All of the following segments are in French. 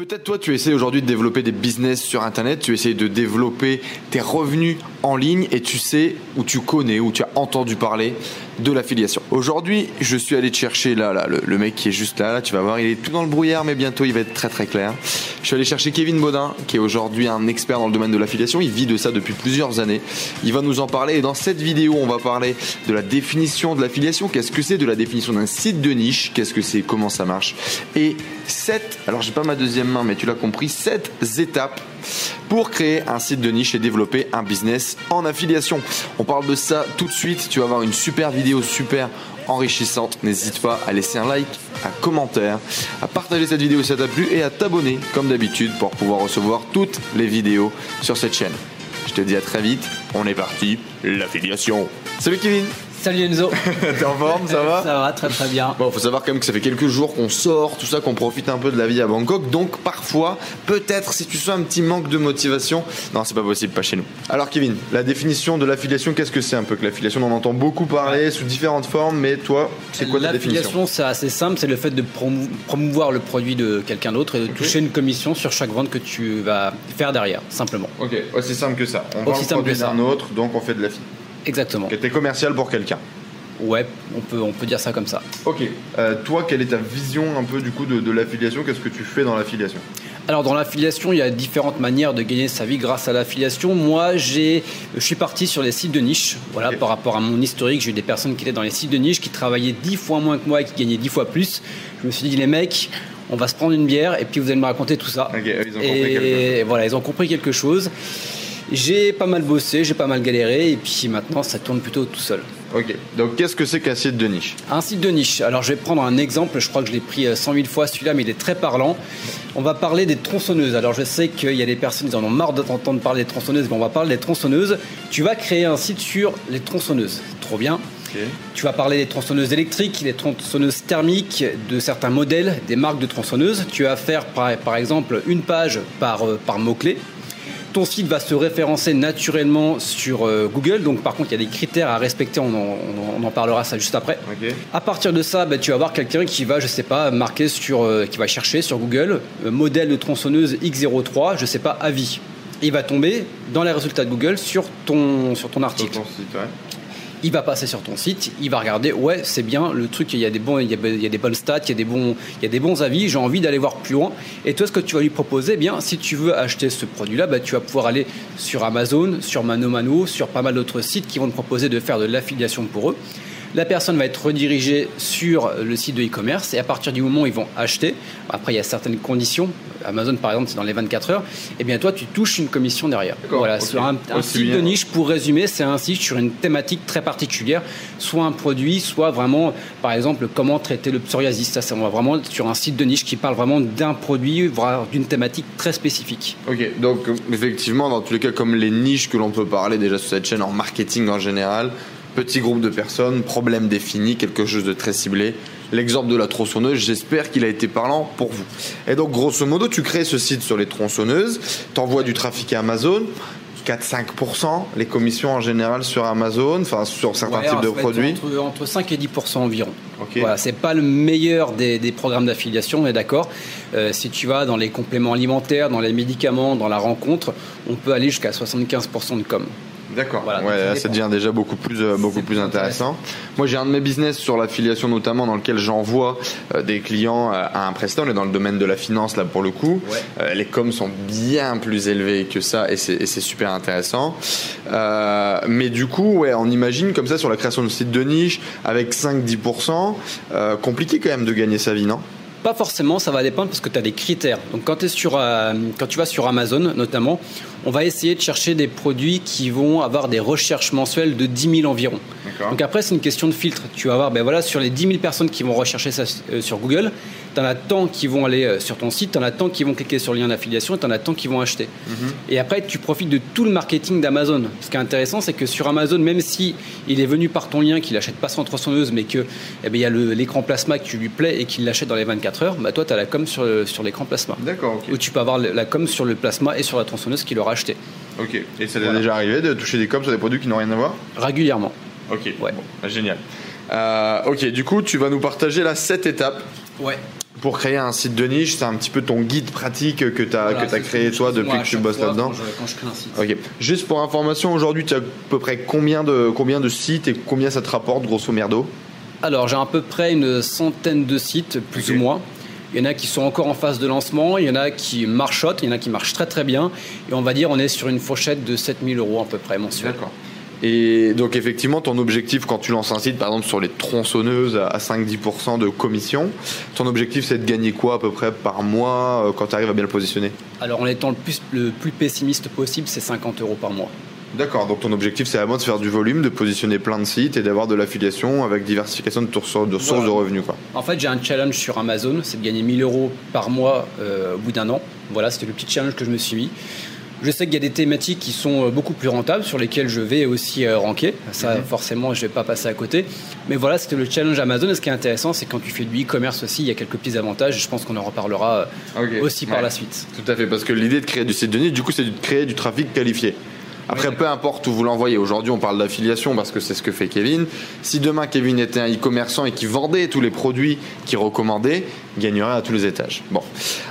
Peut-être toi, tu essaies aujourd'hui de développer des business sur Internet, tu essaies de développer tes revenus en ligne et tu sais ou tu connais ou tu as entendu parler de l'affiliation. Aujourd'hui, je suis allé te chercher là, le, mec qui est juste là, là, tu vas voir, il est tout dans le brouillard, mais bientôt il va être très très clair. Je suis allé chercher Kevin Baudin, qui est aujourd'hui un expert dans le domaine de l'affiliation. Il vit de ça depuis plusieurs années. Il va nous en parler et dans cette vidéo, on va parler de la définition de l'affiliation. Qu'est-ce que c'est de la définition d'un site de niche? Qu'est-ce que c'est? Comment ça marche? Et 7, alors j'ai pas ma deuxième main, mais tu l'as compris, 7 étapes pour créer un site de niche et développer un business en affiliation. On parle de ça tout de suite. Tu vas avoir une super vidéo super enrichissante. N'hésite pas à laisser un like, un commentaire, à partager cette vidéo si ça t'a plu et à t'abonner comme d'habitude pour pouvoir recevoir toutes les vidéos sur cette chaîne. Je te dis à très vite. On est parti. L'affiliation. Salut Kevin Salut Enzo. T'es en forme, ça va Ça va, très très bien. Bon, faut savoir quand même que ça fait quelques jours qu'on sort, tout ça, qu'on profite un peu de la vie à Bangkok. Donc parfois, peut-être si tu sens un petit manque de motivation, non, c'est pas possible, pas chez nous. Alors Kevin, la définition de l'affiliation, qu'est-ce que c'est un peu que l'affiliation? On en entend beaucoup parler sous différentes formes, mais toi, c'est quoi ta définition? L'affiliation, c'est assez simple, c'est le fait de promouvoir le produit de quelqu'un d'autre et de toucher une commission sur chaque vente que tu vas faire derrière, simplement. Ok, aussi simple que ça. On vend le produit d'un autre, donc on fait de l'affiliation. Exactement. Qui était commercial pour quelqu'un. Ouais, on peut, on peut dire ça comme ça. Ok. Euh, toi, quelle est ta vision un peu du coup de, l'affiliation? Qu'est-ce que tu fais dans l'affiliation? Alors dans l'affiliation, il y a différentes manières de gagner sa vie grâce à l'affiliation. Moi, j'ai, je suis parti sur les sites de niche. Voilà, par rapport à mon historique, j'ai eu des personnes qui étaient dans les sites de niche, qui travaillaient dix fois moins que moi et qui gagnaient dix fois plus. Je me suis dit, les mecs, on va se prendre une bière et puis vous allez me raconter tout ça. Ok, ils ont compris quelque chose. voilà, ils ont compris quelque chose. J'ai pas mal bossé, j'ai pas mal galéré et puis maintenant ça tourne plutôt tout seul. Ok, donc qu'est-ce que c'est qu'un site de niche? Un site de niche, alors je vais prendre un exemple, je crois que je l'ai pris 100 euh, 000 fois celui-là, mais il est très parlant. On va parler des tronçonneuses. Alors je sais qu'il y a des personnes qui en ont marre d'entendre parler des tronçonneuses, mais on va parler des tronçonneuses. Tu vas créer un site sur les tronçonneuses. Trop bien. Tu vas parler des tronçonneuses électriques, des tronçonneuses thermiques, de certains modèles, des marques de tronçonneuses. Tu vas faire par, par exemple une page par, euh, par mot-clé ton site va se référencer naturellement sur euh, Google. Donc, par contre, il y a des critères à respecter. On en, parlera ça juste après. À partir de ça, bah, tu vas avoir quelqu'un qui va, je sais pas, marquer sur, euh, qui va chercher sur Google euh, modèle de tronçonneuse X03, je sais pas, avis. Il va tomber dans les résultats de Google sur ton, sur ton article. Sur ton site, ouais il va passer sur ton site, il va regarder, ouais, c'est bien, le truc, il y a des bons, il y a, des bonnes stats, il y a des bons, il y a des bons avis, j'ai envie d'aller voir plus loin. Et toi, ce que tu vas lui proposer, eh bien, si tu veux acheter ce produit-là, bah, tu vas pouvoir aller sur Amazon, sur Mano Mano, sur pas mal d'autres sites qui vont te proposer de faire de l'affiliation pour eux. La personne va être redirigée sur le site de e-commerce et à partir du moment où ils vont acheter, après il y a certaines conditions, Amazon par exemple c'est dans les 24 heures, et eh bien toi tu touches une commission derrière. Voilà, sur un, site de niche, pour résumer, c'est un site sur une thématique très particulière, soit un produit, soit vraiment par exemple comment traiter le psoriasis. Ça, c'est vraiment sur un site de niche qui parle vraiment d'un produit, voire d'une thématique très spécifique. Ok, donc effectivement dans tous les cas comme les niches que l'on peut parler déjà sur cette chaîne en marketing en général, petit groupe de personnes, problème défini, quelque chose de très ciblé. L'exemple de la tronçonneuse, j'espère qu'il a été parlant pour vous. Et donc, grosso modo, tu crées ce site sur les tronçonneuses, tu envoies du trafic à Amazon, 4-5%, les commissions en général sur Amazon, enfin sur certains types de produits entre, 5 et 10% environ. Voilà, c'est pas le meilleur des, programmes d'affiliation, on est d'accord. Euh, si tu vas dans les compléments alimentaires, dans les médicaments, dans la rencontre, on peut aller jusqu'à 75% de com. D'accord. ouais, ça, devient déjà beaucoup plus, euh, beaucoup plus intéressant. Moi, j'ai un de mes business sur l'affiliation notamment dans lequel j'envoie euh, des clients euh, à un prestat. On est dans le domaine de la finance là pour le coup. les coms sont bien plus élevés que ça et c'est super intéressant. mais du coup, ouais, on imagine comme ça sur la création de site de niche avec 5-10%, compliqué quand même de gagner sa vie, non? Pas forcément, ça va dépendre parce que tu as des critères. Donc quand, es sur, quand tu vas sur Amazon notamment, on va essayer de chercher des produits qui vont avoir des recherches mensuelles de 10 000 environ. Donc après, c'est une question de filtre. Tu vas voir, ben voilà, sur les 10 000 personnes qui vont rechercher ça euh, sur Google, tu en as tant qui vont aller euh, sur ton site, tu en as tant qui vont cliquer sur le lien d'affiliation et tu en as tant qui vont acheter. Mhm. Et après, tu profites de tout le marketing d'Amazon. Ce qui est intéressant, c'est que sur Amazon, même si il est venu par ton lien, qu'il n'achète pas sans tronçonneuse, mais qu'il eh ben, y a l'écran plasma qui lui plaît et qu'il l'achète dans les 24 heures, bah toi, tu as la com sur, sur l'écran plasma. D'accord. Ou tu peux avoir la com sur le plasma et sur la tronçonneuse qu'il aura acheté. Ok. Et ça t'est déjà arrivé de toucher des coms sur des produits qui n'ont rien à voir? Régulièrement. Ok. Ouais. Bah, génial. Euh, ok, du coup, tu vas nous partager là cette étape. Ouais pour créer un site de niche, c'est un petit peu ton guide pratique que tu as, as créé toi depuis que tu bosses là-dedans. Ok. Juste pour information, aujourd'hui, tu as à peu près combien de, combien de sites et combien ça te rapporte, grosso merdo? Alors, j'ai à peu près une centaine de sites, plus ou moins. Il y en a qui sont encore en phase de lancement, il y en a qui marchotent, il y en a qui marchent très très bien. Et on va dire, on est sur une fourchette de 7000 euros à peu près mensuel. D'accord. Et donc effectivement, ton objectif quand tu lances un site, par exemple sur les tronçonneuses à 5-10% de commission, ton objectif c'est de gagner quoi à peu près par mois euh, quand tu arrives à bien le positionner? Alors en étant le plus, le plus pessimiste possible, c'est 50 euros par mois. D'accord, donc ton objectif c'est vraiment de faire du volume, de positionner plein de sites et d'avoir de l'affiliation avec diversification de, sources de, revenus. Quoi. En fait, j'ai un challenge sur Amazon, c'est de gagner 1000 euros par mois euh, au bout d'un an. Voilà, c'était le petit challenge que je me suis mis. Je sais qu'il y a des thématiques qui sont euh, beaucoup plus rentables, sur lesquelles je vais aussi euh, ranker. Ça, mhm. forcément, je ne vais pas passer à côté. Mais voilà, c'était le challenge Amazon. Et ce qui est intéressant, c'est quand tu fais du e-commerce aussi, il y a quelques petits avantages. Je pense qu'on en reparlera euh, aussi par la suite. Tout à fait, parce que l'idée de créer du site de niche, du coup, c'est de créer du trafic qualifié. Après, peu importe où vous l'envoyez. Aujourd'hui, on parle d'affiliation parce que c'est ce que fait Kevin. Si demain Kevin était un e-commerçant et qui vendait tous les produits qu'il recommandait, il gagnerait à tous les étages. Bon,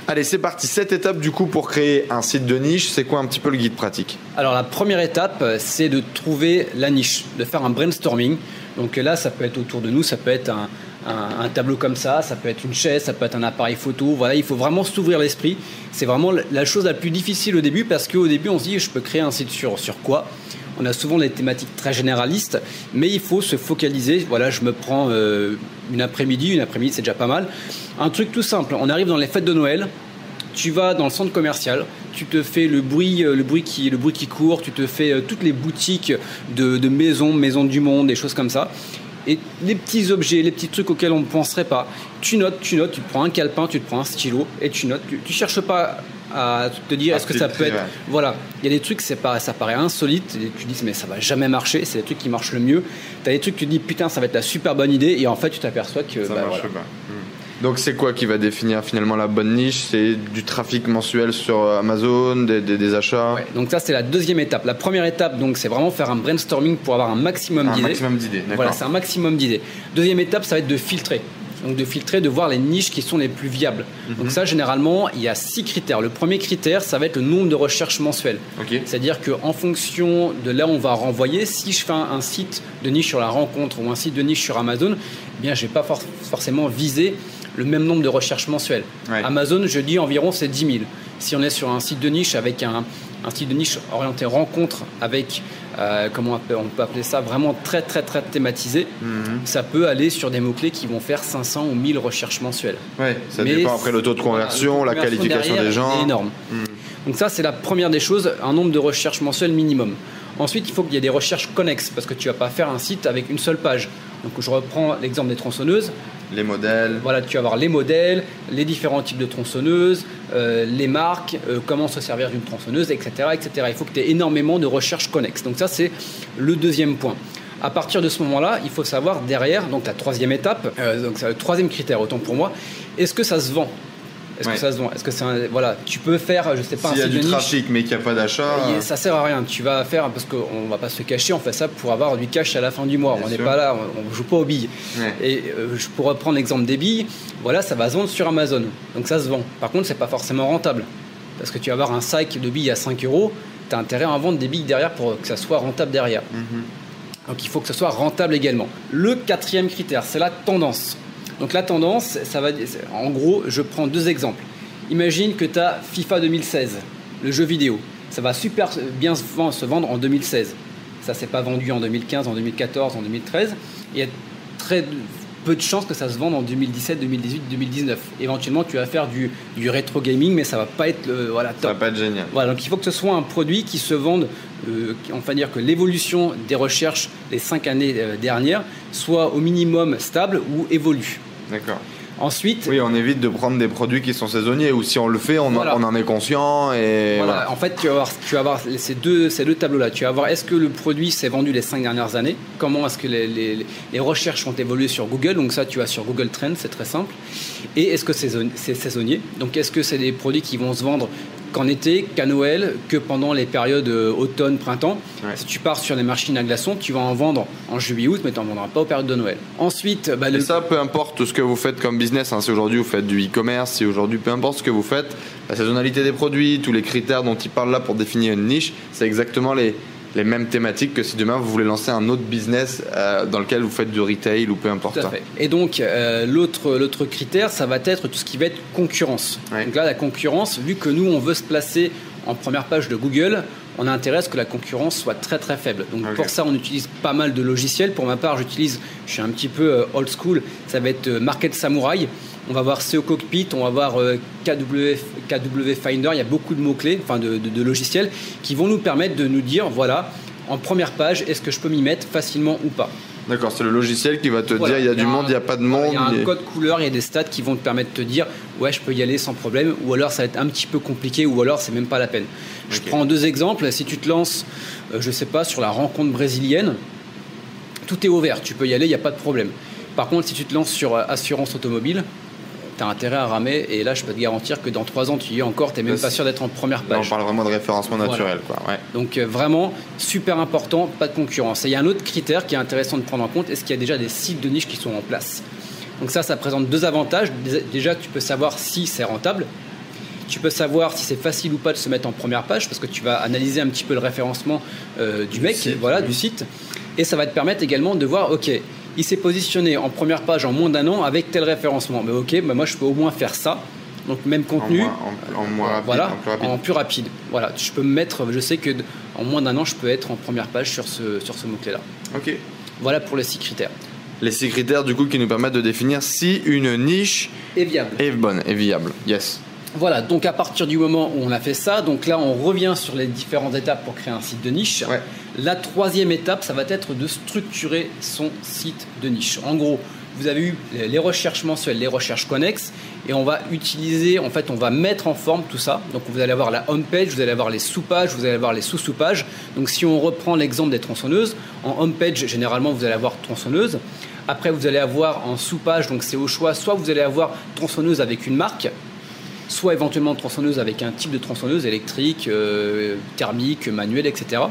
allez, c'est parti. Cette étape du coup pour créer un site de niche, c'est quoi un petit peu le guide pratique? Alors la première étape, c'est de trouver la niche, de faire un brainstorming. Donc là, ça peut être autour de nous, ça peut être un, un, tableau comme ça, ça peut être une chaise, ça peut être un appareil photo. Voilà, il faut vraiment s'ouvrir l'esprit. C'est vraiment la chose la plus difficile au début parce qu'au début, on se dit je peux créer un site sur, sur quoi? On a souvent des thématiques très généralistes, mais il faut se focaliser. Voilà, je me prends euh, une après-midi, une après-midi c'est déjà pas mal. Un truc tout simple, on arrive dans les fêtes de Noël, tu vas dans le centre commercial, tu te fais le bruit, euh, le bruit qui, le bruit qui court, tu te fais euh, toutes les boutiques de, de maisons, maisons du monde, des choses comme ça et les petits objets, les petits trucs auxquels on ne penserait pas. Tu notes, tu notes, tu prends un calepin, tu te prends un stylo et tu notes. Tu, ne cherches pas à te dire est-ce que ça peut être. Voilà, il y a des trucs, c'est pas, ça paraît insolite. Et tu dis mais ça va jamais marcher. C'est les trucs qui marchent le mieux. Tu as des trucs, tu te dis putain, ça va être la super bonne idée. Et en fait, tu t'aperçois que ça bah, marche pas. Donc c'est quoi qui va définir finalement la bonne niche? C'est du trafic mensuel sur Amazon, des, achats? Donc ça c'est la deuxième étape. La première étape donc c'est vraiment faire un brainstorming pour avoir un maximum d'idées. Un maximum d'idées, Voilà, c'est un maximum d'idées. Deuxième étape ça va être de filtrer. Donc de filtrer, de voir les niches qui sont les plus viables. Donc mhm. ça, généralement, il y a six critères. Le premier critère, ça va être le nombre de recherches mensuelles. C'est-à-dire qu'en fonction de là où on va renvoyer, si je fais un, site de niche sur la rencontre ou un site de niche sur Amazon, eh bien, je vais pas forcément viser le même nombre de recherches mensuelles. Amazon, je dis environ, c'est 10 000. Si on est sur un site de niche avec un, site de niche orienté rencontre avec, euh, comment on peut, on peut, appeler ça, vraiment très très très thématisé, mhm. ça peut aller sur des mots-clés qui vont faire 500 ou 1000 recherches mensuelles. Oui, ça dépend après le taux de conversion, la qualification des gens. C'est énorme. Mhm. Donc ça, c'est la première des choses, un nombre de recherches mensuelles minimum. Ensuite, il faut qu'il y ait des recherches connexes, parce que tu ne vas pas faire un site avec une seule page. Donc je reprends l'exemple des tronçonneuses. Les modèles. Voilà, tu vas avoir les modèles, les différents types de tronçonneuses, euh, les marques, euh, comment se servir d'une tronçonneuse, etc., etc. Il faut que tu aies énormément de recherches connexes. Donc ça, c'est le deuxième point. À partir de ce moment-là, il faut savoir derrière, donc la troisième étape, euh, donc c'est le troisième critère, autant pour moi, est-ce que ça se vend? Est-ce que ça se vend? Est-ce que c'est voilà, tu peux faire, je sais pas, S'il y a du trafic mais qu'il n'y a pas d'achat, euh, ça sert à rien. Tu vas faire parce qu'on va pas se cacher, on fait ça pour avoir du cash à la fin du mois. on n'est pas là, on, joue pas aux billes. Et euh, je pourrais prendre l'exemple des billes. Voilà, ça va se vendre sur Amazon, donc ça se vend. Par contre, c'est pas forcément rentable parce que tu vas avoir un sac de billes à 5 euros. Tu as intérêt à en vendre des billes derrière pour que ça soit rentable derrière. Mhm. Donc il faut que ce soit rentable également. Le quatrième critère, c'est la tendance. Donc la tendance, ça va, en gros, je prends deux exemples. Imagine que tu as FIFA 2016, le jeu vidéo. Ça va super bien se vendre en 2016. Ça s'est pas vendu en 2015, en 2014, en 2013. Il y a très peu de chances que ça se vende en 2017, 2018, 2019. Éventuellement, tu vas faire du, du rétro gaming, mais ça va pas être le, voilà, top. Ça va pas être génial. Voilà, donc il faut que ce soit un produit qui se vende, euh, enfin dire que l'évolution des recherches les cinq années euh, dernières soit au minimum stable ou évolue. D'accord. Ensuite, Oui, on évite de prendre des produits qui sont saisonniers ou si on le fait, on, en- Voilà. on en est conscient et Voilà, voilà. en fait, tu vas avoir, tu vas avoir ces deux, ces deux tableaux-là. Tu vas voir est-ce que le produit s'est vendu les cinq dernières années? Comment est-ce que les, les- les recherches ont évolué sur Google? Donc ça, tu vas sur Google Trends, c'est très simple. Et est-ce que c'est saisonnier? Donc est-ce que c'est des produits qui vont se vendre qu'en été, qu'à Noël, que pendant les périodes euh, automne, printemps Ouais. Si tu pars sur les machines à glaçons, tu vas en vendre en juillet, août, mais tu n'en vendras pas aux périodes de Noël. Ensuite, bah, Et ça, peu importe ce que vous faites comme business, hein, si aujourd'hui vous faites du e-commerce, si aujourd'hui, peu importe ce que vous faites, la saisonnalité des produits, tous les critères dont il parle là pour définir une niche, c'est exactement les, les mêmes thématiques que si demain vous voulez lancer un autre business euh, dans lequel vous faites du retail ou peu importe. Tout à fait. Et donc, euh, l'autre, l'autre critère, ça va être tout ce qui va être concurrence. Ouais. Donc là, la concurrence, vu que nous, on veut se placer en première page de Google, on a intérêt à ce que la concurrence soit très très faible. Donc pour ça, on utilise pas mal de logiciels. Pour ma part, j'utilise, je suis un petit peu euh, old school, ça va être euh, Market Samurai. On va voir SEO Cockpit, on va voir euh, KW, KW Finder, il y a beaucoup de mots-clés, enfin de, de- de logiciels, qui vont nous permettre de nous dire, voilà, en première page, est-ce que je peux m'y mettre facilement ou pas D'accord, c'est le logiciel qui va te voilà, dire il y a du un- monde, il n'y a pas de monde. Il y a un code couleur, il y a des stats qui vont te permettre de te dire ouais, je peux y aller sans problème, ou alors ça va être un petit peu compliqué, ou alors c'est même pas la peine. Je prends deux exemples. Si tu te lances, euh, je sais pas, sur la rencontre brésilienne, tout est ouvert, tu peux y aller, il n'y a pas de problème. Par contre, si tu te lances sur euh, assurance automobile, tu as intérêt à ramer, et là, je peux te garantir que dans trois ans, tu y es encore, tu n'es même pas sûr d'être en première Là, on page. parle vraiment de référencement Voilà. naturel. Quoi. Ouais. Donc euh, vraiment, super important, pas de concurrence. Et il y a un autre critère qui est intéressant de prendre en compte, est-ce qu'il y a déjà des sites de niche qui sont en place? Donc ça, ça présente deux avantages. Déjà, tu peux savoir si c'est rentable. Tu peux savoir si c'est facile ou pas de se mettre en première page parce que tu vas analyser un petit peu le référencement euh, du mec, site, voilà, oui. du site. Et ça va te permettre également de voir, ok, il s'est positionné en première page en moins d'un an avec tel référencement. Mais ok, bah moi je peux au moins faire ça. Donc même En contenu, moins, en- en moins rapide, voilà, en plus rapide. en plus rapide. Voilà, je peux me mettre, je sais que en moins d'un an, je peux être en première page sur ce, sur ce mot-clé-là. Ok. Voilà pour les six critères. Les six critères du coup qui nous permettent de définir si une niche Et viable. est bonne et viable. Yes. Voilà, donc à partir du moment où on a fait ça, donc là on revient sur les différentes étapes pour créer un site de niche. Ouais. La troisième étape, ça va être de structurer son site de niche. En gros, vous avez eu les- les recherches mensuelles, les recherches connexes, et on va utiliser, en fait, on va mettre en forme tout ça. Donc vous allez avoir la home page, vous allez avoir les sous-pages, vous allez avoir les sous-sous-pages. Donc si on reprend l'exemple des tronçonneuses, en home page, généralement vous allez avoir tronçonneuse. Après, vous allez avoir en sous-page, donc c'est au choix, soit vous allez avoir tronçonneuse avec une marque, soit éventuellement tronçonneuse avec un type de tronçonneuse électrique, euh, thermique, manuelle, etc.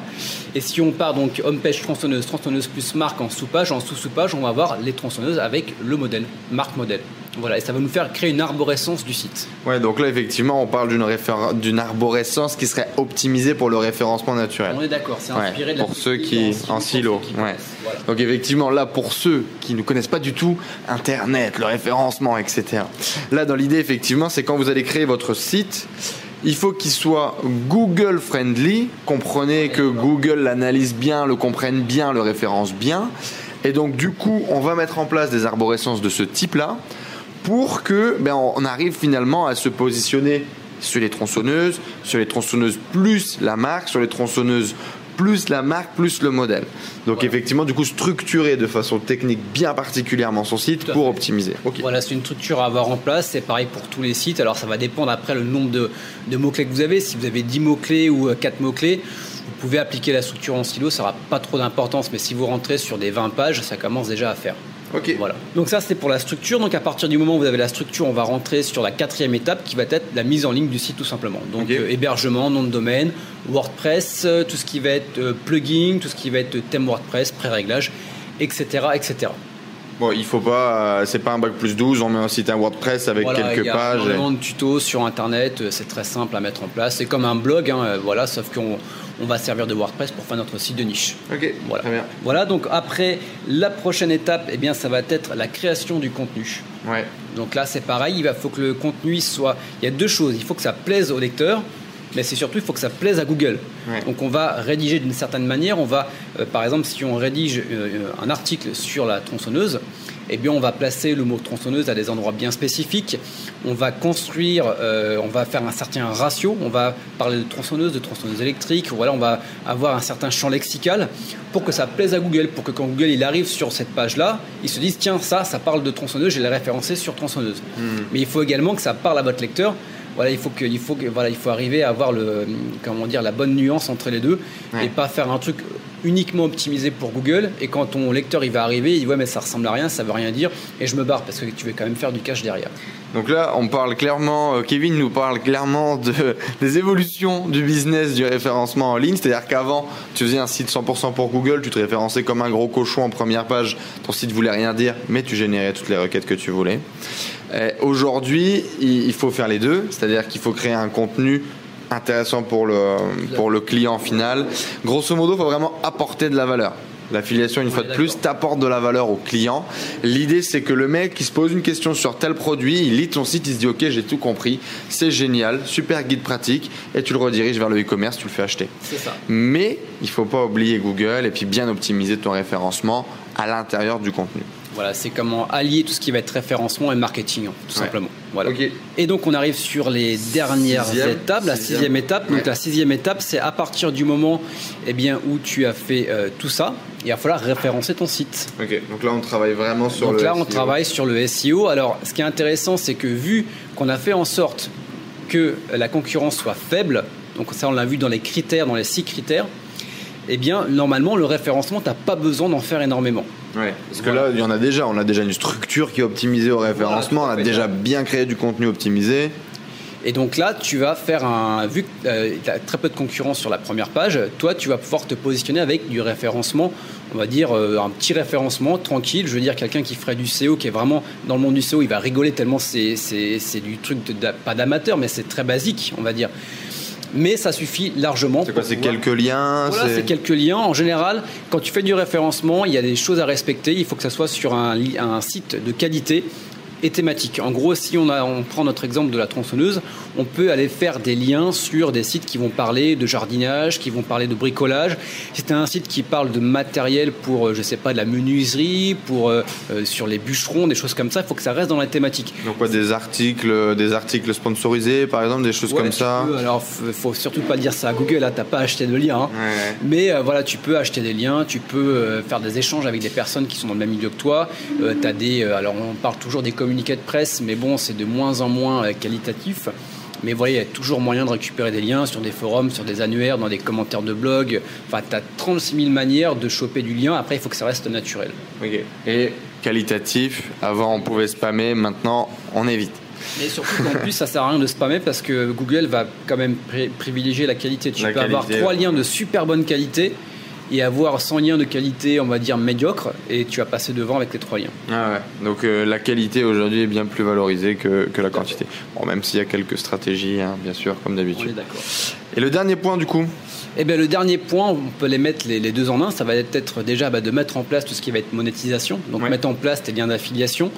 Et si on part donc home page tronçonneuse, tronçonneuse plus marque en sous-page, en sous-sous-page, on va avoir les tronçonneuses avec le modèle, marque modèle. Voilà, et ça va nous faire créer une arborescence du site. Ouais, donc là effectivement on parle d'une référen- arborescence qui serait optimisée pour le référencement naturel. On est d'accord, c'est Ouais, inspiré de la pour ceux qui en silo, qui ouais. Voilà. Donc effectivement là pour ceux qui ne connaissent pas du tout Internet, le référencement, etc. Là dans l'idée effectivement c'est quand vous allez créer votre site, il faut qu'il soit Google friendly. Comprenez que Google l'analyse bien, le comprenne bien, le référence bien. Et donc du coup on va mettre en place des arborescences de ce type-là pour que ben, on arrive finalement à se positionner sur les tronçonneuses, sur les tronçonneuses plus la marque, sur les tronçonneuses plus la marque plus le modèle. Donc effectivement, du coup, structurer de façon technique bien particulièrement son site pour fait. optimiser. Voilà, c'est une structure à avoir en place. C'est pareil pour tous les sites. Alors, ça va dépendre après le nombre de, de mots-clés que vous avez. Si vous avez 10 mots-clés ou euh, 4 mots-clés, vous pouvez appliquer la structure en silo. Ça n'aura pas trop d'importance. Mais si vous rentrez sur des 20 pages, ça commence déjà à faire. Ok. Voilà. Donc ça, c'est pour la structure. Donc à partir du moment où vous avez la structure, on va rentrer sur la quatrième étape qui va être la mise en ligne du site tout simplement. Donc euh, hébergement, nom de domaine, WordPress, euh, tout ce qui va être euh, plugin, tout ce qui va être thème WordPress, pré-réglage, etc., etc. Bon, il faut pas, euh, c'est pas un bac plus 12, on met un site un WordPress avec Voilà, il quelques y a pages. et- énormément de tutos sur internet, euh, c'est très simple à mettre en place. C'est comme un blog, hein, euh, voilà, sauf qu'on on va servir de WordPress pour faire notre site de niche. Ok, Voilà. très bien. Voilà, donc après, la prochaine étape, eh bien, ça va être la création du contenu. Ouais. Donc là, c'est pareil, il va- faut que le contenu il soit. Il y a deux choses. Il faut que ça plaise au lecteur, mais c'est surtout il faut que ça plaise à Google. Ouais. Donc on va rédiger d'une certaine manière. On va, euh, par exemple, si on rédige euh, un article sur la tronçonneuse, eh bien, on va placer le mot tronçonneuse à des endroits bien spécifiques. On va construire, euh, on va faire un certain ratio. On va parler de tronçonneuse, de tronçonneuse électrique. Voilà, on va avoir un certain champ lexical pour que ça plaise à Google, pour que quand Google il arrive sur cette page-là, il se dise tiens ça, ça parle de tronçonneuse, je l'ai référencé sur tronçonneuse. Hmm. Mais il faut également que ça parle à votre lecteur voilà, il faut que, il faut que, voilà, il faut arriver à avoir le, comment dire, la bonne nuance entre les deux et pas faire un truc uniquement optimisé pour Google. Et quand ton lecteur il va arriver, il dit ouais mais ça ressemble à rien, ça veut rien dire, et je me barre parce que tu veux quand même faire du cache derrière. Donc là, on parle clairement, euh, Kevin nous parle clairement de, des évolutions du business du référencement en ligne. C'est-à-dire qu'avant, tu faisais un site 100% pour Google, tu te référençais comme un gros cochon en première page, ton site voulait rien dire, mais tu générais toutes les requêtes que tu voulais. Aujourd'hui, il faut faire les deux, c'est-à-dire qu'il faut créer un contenu intéressant pour le, pour le client final. Grosso modo, il faut vraiment apporter de la valeur. L'affiliation, une fois de plus, t'apporte de la valeur au client. L'idée, c'est que le mec qui se pose une question sur tel produit, il lit ton site, il se dit Ok, j'ai tout compris, c'est génial, super guide pratique, et tu le rediriges vers le e-commerce, tu le fais acheter. Ça. Mais il faut pas oublier Google et puis bien optimiser ton référencement à l'intérieur du contenu. Voilà, c'est comment allier tout ce qui va être référencement et marketing, tout simplement. Voilà. Et donc on arrive sur les dernières étapes, la sixième, étape. Donc la sixième étape, c'est à partir du moment eh bien, où tu as fait euh, tout ça, il va falloir référencer ton site. Ok, donc là on travaille vraiment sur donc le là on travaille sur le SEO. Alors ce qui est intéressant, c'est que vu qu'on a fait en sorte que la concurrence soit faible, donc ça on l'a vu dans les critères, dans les six critères, eh bien normalement le référencement, tu n'as pas besoin d'en faire énormément. Ouais, parce que là, il y en a déjà. On a déjà une structure qui est optimisée au référencement. on a déjà bien créé du contenu optimisé. Et donc là, tu vas faire un. Vu que euh, tu as très peu de concurrence sur la première page, toi, tu vas pouvoir te positionner avec du référencement, on va dire euh, un petit référencement tranquille. Je veux dire, quelqu'un qui ferait du SEO, qui est vraiment dans le monde du SEO, il va rigoler tellement c'est du truc, pas d'amateur, mais c'est très basique, on va dire mais ça suffit largement. C'est quoi C'est quelques liens Voilà, c'est quelques liens. En général, quand tu fais du référencement, il y a des choses à respecter. Il faut que ça soit sur un, un site de qualité et thématique. En gros, si on, a, on prend notre exemple de la tronçonneuse, on peut aller faire des liens sur des sites qui vont parler de jardinage, qui vont parler de bricolage. Si c'est un site qui parle de matériel pour, euh, je sais pas, de la menuiserie, pour euh, euh, sur les bûcherons, des choses comme ça, il faut que ça reste dans la thématique. Donc quoi, des articles, des articles sponsorisés, par exemple, des choses comme ça. Peux, alors, faut surtout pas dire ça à Google. Là, t'as pas acheté de lien. Hein. Mais voilà, tu peux acheter des liens, tu peux faire des échanges avec des personnes qui sont dans le même milieu que toi. as des, alors on parle toujours des communiqués de presse, mais bon, c'est de moins en moins qualitatif. Mais voilà, il y a toujours moyen de récupérer des liens sur des forums, sur des annuaires, dans des commentaires de blog. Enfin, tu as 36 000 manières de choper du lien. Après, il faut que ça reste naturel. Et qualitatif, avant on pouvait spammer, maintenant on évite. Mais surtout qu'en plus, ça sert à rien de spammer parce que Google va quand même privilégier la qualité. Tu peux avoir trois liens de super bonne qualité et avoir 100 liens de qualité, on va dire médiocre, et tu vas passer devant avec les trois liens. Ah ouais. Donc euh, la qualité aujourd'hui est bien plus valorisée que, que la quantité. Bon, même s'il y a quelques stratégies, hein, bien sûr, comme d'habitude. d'accord. Et le dernier point du coup eh bien, le dernier point, on peut les mettre les, deux en un. Ça va être déjà bah, de mettre en place tout ce qui va être monétisation. Donc, mettre en place tes liens d'affiliation.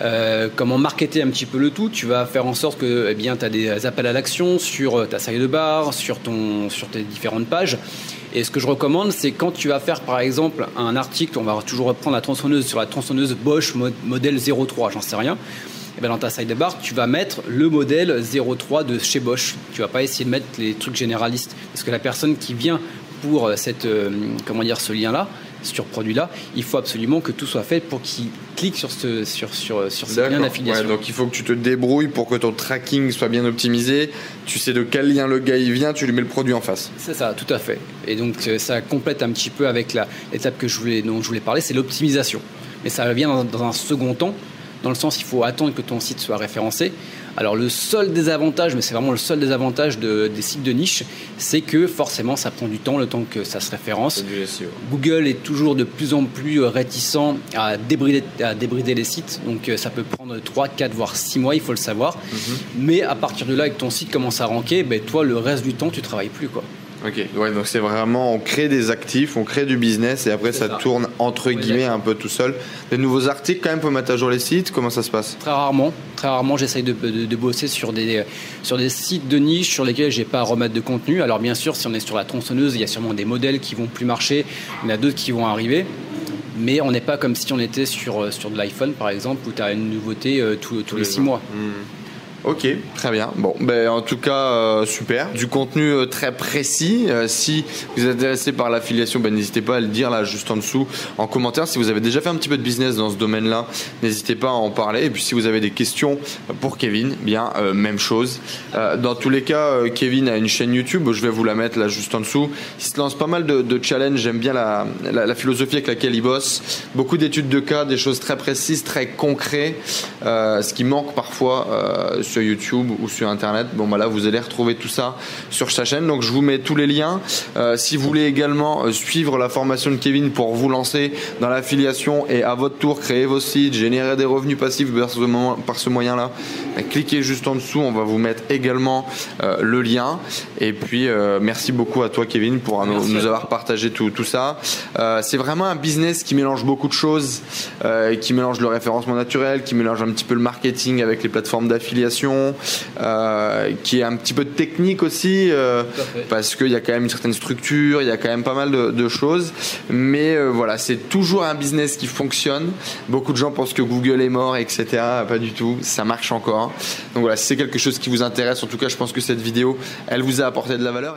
Euh, comment marketer un petit peu le tout. Tu vas faire en sorte que eh bien, tu as des appels à l'action sur euh, ta salle de bar, sur, ton, sur tes différentes pages. Et ce que je recommande, c'est quand tu vas faire par exemple un article, on va toujours reprendre la tronçonneuse sur la tronçonneuse Bosch modèle 03, j'en sais rien. Et bien dans ta sidebar, tu vas mettre le modèle 03 de chez Bosch. Tu vas pas essayer de mettre les trucs généralistes. Parce que la personne qui vient pour cette, euh, comment dire, ce lien-là, sur produit-là, il faut absolument que tout soit fait pour qu'il clique sur ce, sur, sur, sur ce lien d'affiliation. donc il faut que tu te débrouilles pour que ton tracking soit bien optimisé. Tu sais de quel lien le gars il vient, tu lui mets le produit en face. C'est ça, tout à fait. Et donc euh, ça complète un petit peu avec l'étape que je voulais, dont je voulais parler, c'est l'optimisation. Mais ça vient dans, un second temps, dans le sens il faut attendre que ton site soit référencé. Alors le seul désavantage, mais c'est vraiment le seul désavantage de, des sites de niche, c'est que forcément ça prend du temps, le temps que ça se référence. Google est toujours de plus en plus réticent à débrider, à débrider les sites, donc euh, ça peut prendre 3, 4, voire 6 mois, il faut le savoir. Mhm. Mais à partir de là, que ton site commence à ranker, ben, toi le reste du temps tu travailles plus. quoi. Ok, ouais, donc c'est vraiment, on crée des actifs, on crée du business et après ça, tourne entre guillemets un peu tout seul. Des nouveaux articles quand même pour mettre à jour les sites, comment ça se passe? Très rarement, très rarement j'essaye de, bosser sur des, sur des sites de niche sur lesquels j'ai pas à remettre de contenu. Alors bien sûr, si on est sur la tronçonneuse, il y a sûrement des modèles qui vont plus marcher, il y en a d'autres qui vont arriver. mais on n'est pas comme si on était sur, sur de l'iPhone par exemple où tu as une nouveauté tous, les six mois. Hmm. Ok, très bien. Bon, ben en tout cas euh, super. Du contenu euh, très précis. Euh, si vous êtes intéressé par l'affiliation, ben n'hésitez pas à le dire là juste en dessous en commentaire. Si vous avez déjà fait un petit peu de business dans ce domaine-là, n'hésitez pas à en parler. Et puis si vous avez des questions pour Kevin, bien même chose. dans tous les cas, Kevin a une chaîne YouTube. Je vais vous la mettre là juste en dessous. Il se lance pas mal de, challenges. J'aime bien la, philosophie avec laquelle il bosse. Beaucoup d'études de cas, des choses très précises, très concrètes. ce qui manque parfois YouTube ou sur Internet. Bon, bah là, vous allez retrouver tout ça sur sa chaîne. Donc, je vous mets tous les liens. Euh, si vous voulez également euh, suivre la formation de Kevin pour vous lancer dans l'affiliation et à votre tour créer vos sites, générer des revenus passifs par ce moyen-là, bah, cliquez juste en dessous. On va vous mettre également euh, le lien. Et puis, merci beaucoup à toi, Kevin, pour nous, avoir partagé tout, tout ça. c'est vraiment un business qui mélange beaucoup de choses, qui mélange le référencement naturel, qui mélange un petit peu le marketing avec les plateformes d'affiliation euh, qui est un petit peu de technique aussi, euh, parce qu'il y a quand même une certaine structure, il y a quand même pas mal de, choses. Mais euh, voilà, c'est toujours un business qui fonctionne. Beaucoup de gens pensent que Google est mort, etc. Pas du tout, ça marche encore. Donc voilà, si c'est quelque chose qui vous intéresse, en tout cas, je pense que cette vidéo, elle vous a apporté de la valeur.